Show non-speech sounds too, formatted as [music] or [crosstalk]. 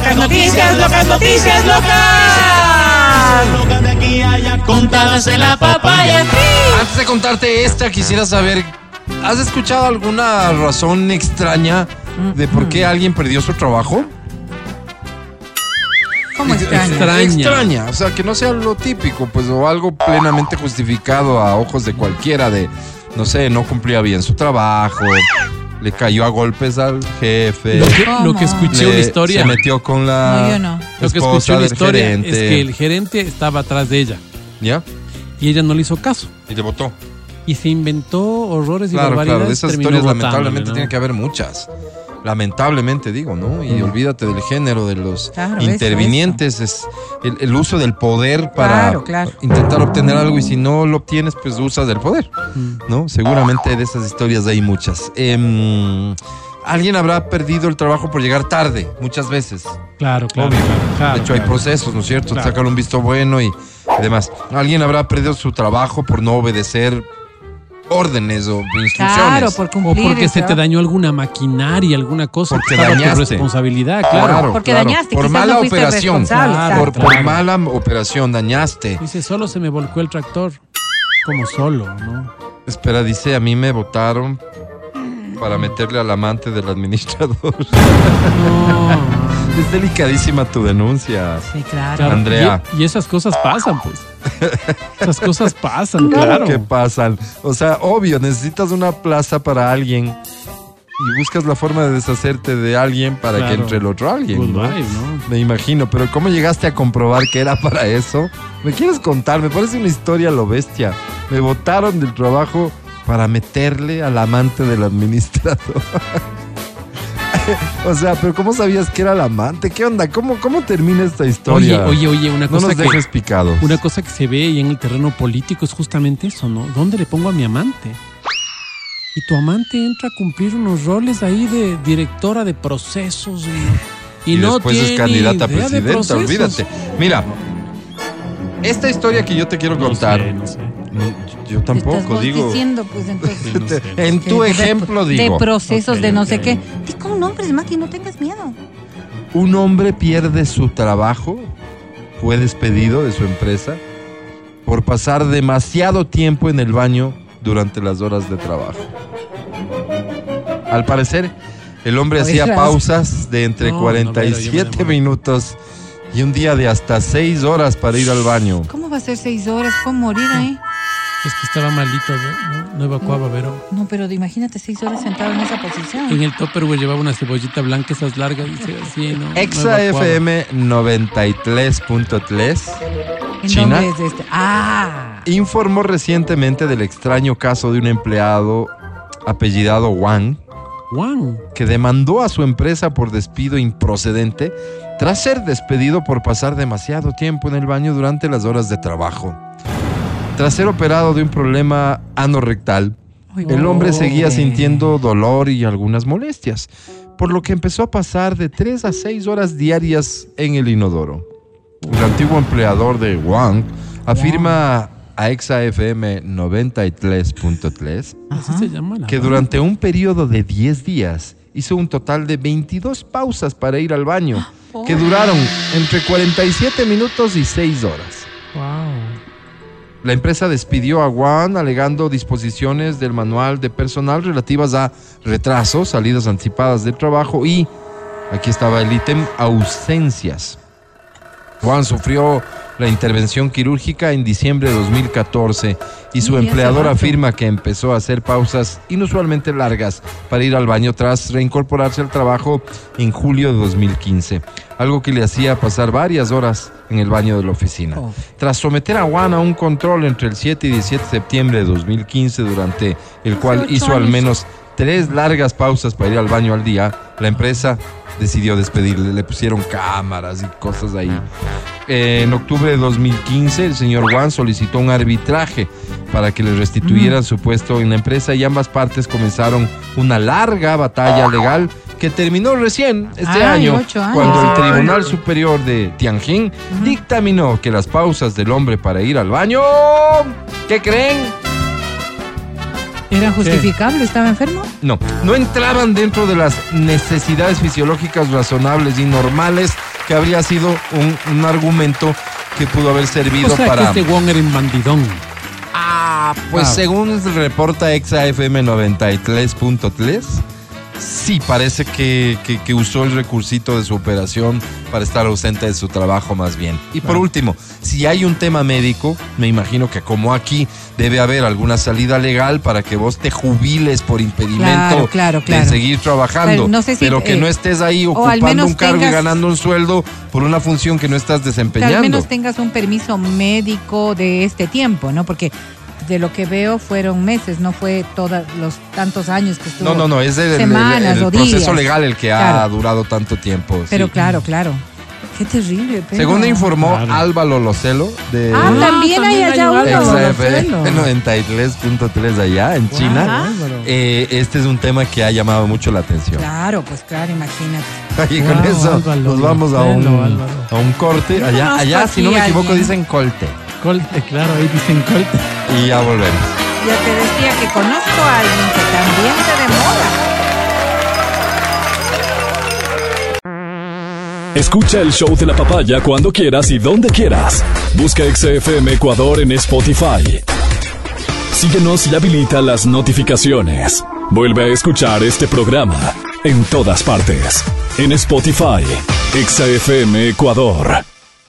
locas noticias, locas noticias, locas. Loca de aquí a allá, contadas en la papaya. Antes de contarte esta, quisiera saber, ¿has escuchado alguna razón extraña de por qué alguien perdió su trabajo? ¿Cómo extraña? Extraña. Extraña, o sea, que no sea lo típico, pues, o algo plenamente justificado a ojos de cualquiera, de, no sé, no cumplía bien su trabajo, le cayó a golpes al jefe, Lo que, lo que escuché le- una historia. se metió con la No, yo no. Lo que escuché una historia gerente, es que el gerente estaba atrás de ella ¿ya? y ella no le hizo caso. Y le votó. Y se inventó horrores y Claro, barbaridades. claro, de esas historias lamentablemente ¿no? tiene que haber muchas. Lamentablemente digo, ¿no? Y olvídate del género de los Claro, eso, intervinientes, es el, el uso del poder para Claro, claro. intentar obtener algo y si no lo obtienes, pues usas del poder, Mm. ¿no? Seguramente de esas historias hay muchas. Em, Alguien habrá perdido el trabajo por llegar tarde, muchas veces. Claro, claro. Obvio. claro, claro, de hecho, hay procesos, ¿no es cierto? Claro. Sacar un visto bueno y demás. Alguien habrá perdido su trabajo por no obedecer órdenes o instrucciones. Claro, por O cumplir. porque el se te dañó alguna maquinaria, alguna cosa. Porque tu dañaste. responsabilidad, claro. Porque dañaste, Por mala no operación. Claro, por, mala operación, dañaste. Dice, solo se me volcó el tractor. Como solo, ¿no? Espera, dice, a mí me votaron para meterle al amante del administrador. [laughs] No. es delicadísima tu denuncia. Sí, claro. Claro, Andrea. Y, y esas cosas pasan, pues. Esas cosas pasan, claro. que pasan. O sea, obvio, necesitas una plaza para alguien y buscas la forma de deshacerte de alguien para que Claro. entre el otro alguien. ¿no? Me imagino, pero ¿cómo llegaste a comprobar que era para eso? ¿Me quieres contar? Me parece una historia a lo bestia. Me votaron del trabajo para meterle al amante del administrador. [laughs] [laughs] o sea, pero ¿cómo sabías que era el amante? ¿Qué onda? ¿Cómo, cómo termina esta Oye, historia? oye, oye, una no cosa nos que dejes picados. una cosa que se ve y en el terreno político es justamente eso, ¿no? ¿Dónde le pongo a mi amante? Y tu amante entra a cumplir unos roles ahí de directora de procesos y, y y no después es candidata a de presidenta, procesos. olvídate. Mira, esta historia que yo te quiero No contar, sé, no sé. no, yo Estás tampoco vos digo. diciendo, pues entonces. Sí, no sé. En tu de- de- ejemplo de, digo, procesos Ok, de no sé qué. No tengas miedo. un hombre pierde su trabajo, fue despedido de su empresa por pasar demasiado tiempo en el baño durante las horas de trabajo. Al parecer, el hombre hacía pausas de entre No, no, 47 pero yo me minutos y un día de hasta 6 horas para ir al baño. ¿Cómo va a ser seis horas? ¿Puedo morir ahí? Es que estaba malito, ¿no? No evacuaba, pero No, pero imagínate seis horas sentado en esa posición. en el topper llevaba una cebollita blanca, esas largas, dice así, ¿no? No Exa evacuaba. FM 93.3 ¿En China. dónde es este? Ah. informó recientemente del extraño caso de un empleado apellidado Wang Juan. que demandó a su empresa por despido improcedente tras ser despedido por pasar demasiado tiempo en el baño durante las horas de trabajo. Tras ser operado de un problema anorrectal, el hombre seguía sintiendo dolor y algunas molestias, por lo que empezó a pasar de 3 a 6 horas diarias en el inodoro. El antiguo empleador de Wang afirma a ExaFM 93.3 Así se llama la que durante un periodo de 10 días hizo un total de 22 pausas para ir al baño, [gasps] que duraron entre 47 minutos y 6 horas. La empresa despidió a Juan alegando disposiciones del manual de personal relativas a retrasos, salidas anticipadas del trabajo y, aquí estaba el ítem, ausencias. Juan sufrió la intervención quirúrgica en diciembre de 2014 y su empleador afirma que empezó a hacer pausas inusualmente largas para ir al baño tras reincorporarse al trabajo en julio de 2015, algo que le hacía pasar varias horas en el baño de la oficina. Tras someter a Juan a un control entre el 7 y 17 de septiembre de 2015, durante el cual hizo al menos tres largas pausas para ir al baño al día, la empresa decidió despedirle, le pusieron cámaras y cosas ahí. Eh, en octubre de 2015, el señor Juan solicitó un arbitraje para que le restituyeran su puesto en la empresa y ambas partes comenzaron una larga batalla legal que terminó recién este Ay, año, cuando el. Tribunal Superior de Tianjin dictaminó que las pausas del hombre para ir al baño, ¿qué creen? ¿Era justificable? ¿Estaba enfermo? No, no entraban dentro de las necesidades fisiológicas razonables y normales que habría sido un, un argumento que pudo haber servido O sea para... que este Wong era un bandidón. Ah, pues Claro. según reporta ExaFM 93.3, sí parece que, que- que usó el recursito de su operación para estar ausente de su trabajo más bien. Y por último, si hay un tema médico, me imagino que como aquí debe haber alguna salida legal para que vos te jubiles por impedimento Claro, claro, de seguir trabajando, Pero no sé si, pero que eh, no estés ahí ocupando un cargo y ganando un sueldo por una función que no estás Que desempeñando. al menos tengas un permiso médico de este tiempo, ¿no? Porque de lo que veo fueron meses, no fue todos los tantos años que estuvo. No, no, no, es el, el- Semanas el o proceso días. legal el que ha Claro. durado tanto tiempo. Pero sí. claro, claro. Qué terrible. Pero... Según informó Claro. Álvaro Locelo de Ah, también hay también hay allá un uno. Álvaro. XFM Locelo. 93.3 allá en China. Álvaro. Eh, este es un tema que ha llamado mucho la atención. Claro, pues claro, imagínate. Y con Wow, eso Álvaro nos vamos a un, Álvaro. a un corte. Allá, allá si no me equivoco, alguien. dicen colte. Colte, claro, ahí dicen colte. Y ya volvemos. Ya te decía que conozco a alguien que también se demora. Escucha el show de la papaya cuando quieras y donde quieras. Busca XFM Ecuador en Spotify. Síguenos y habilita las notificaciones. Vuelve a escuchar este programa en todas partes. En Spotify, XFM Ecuador.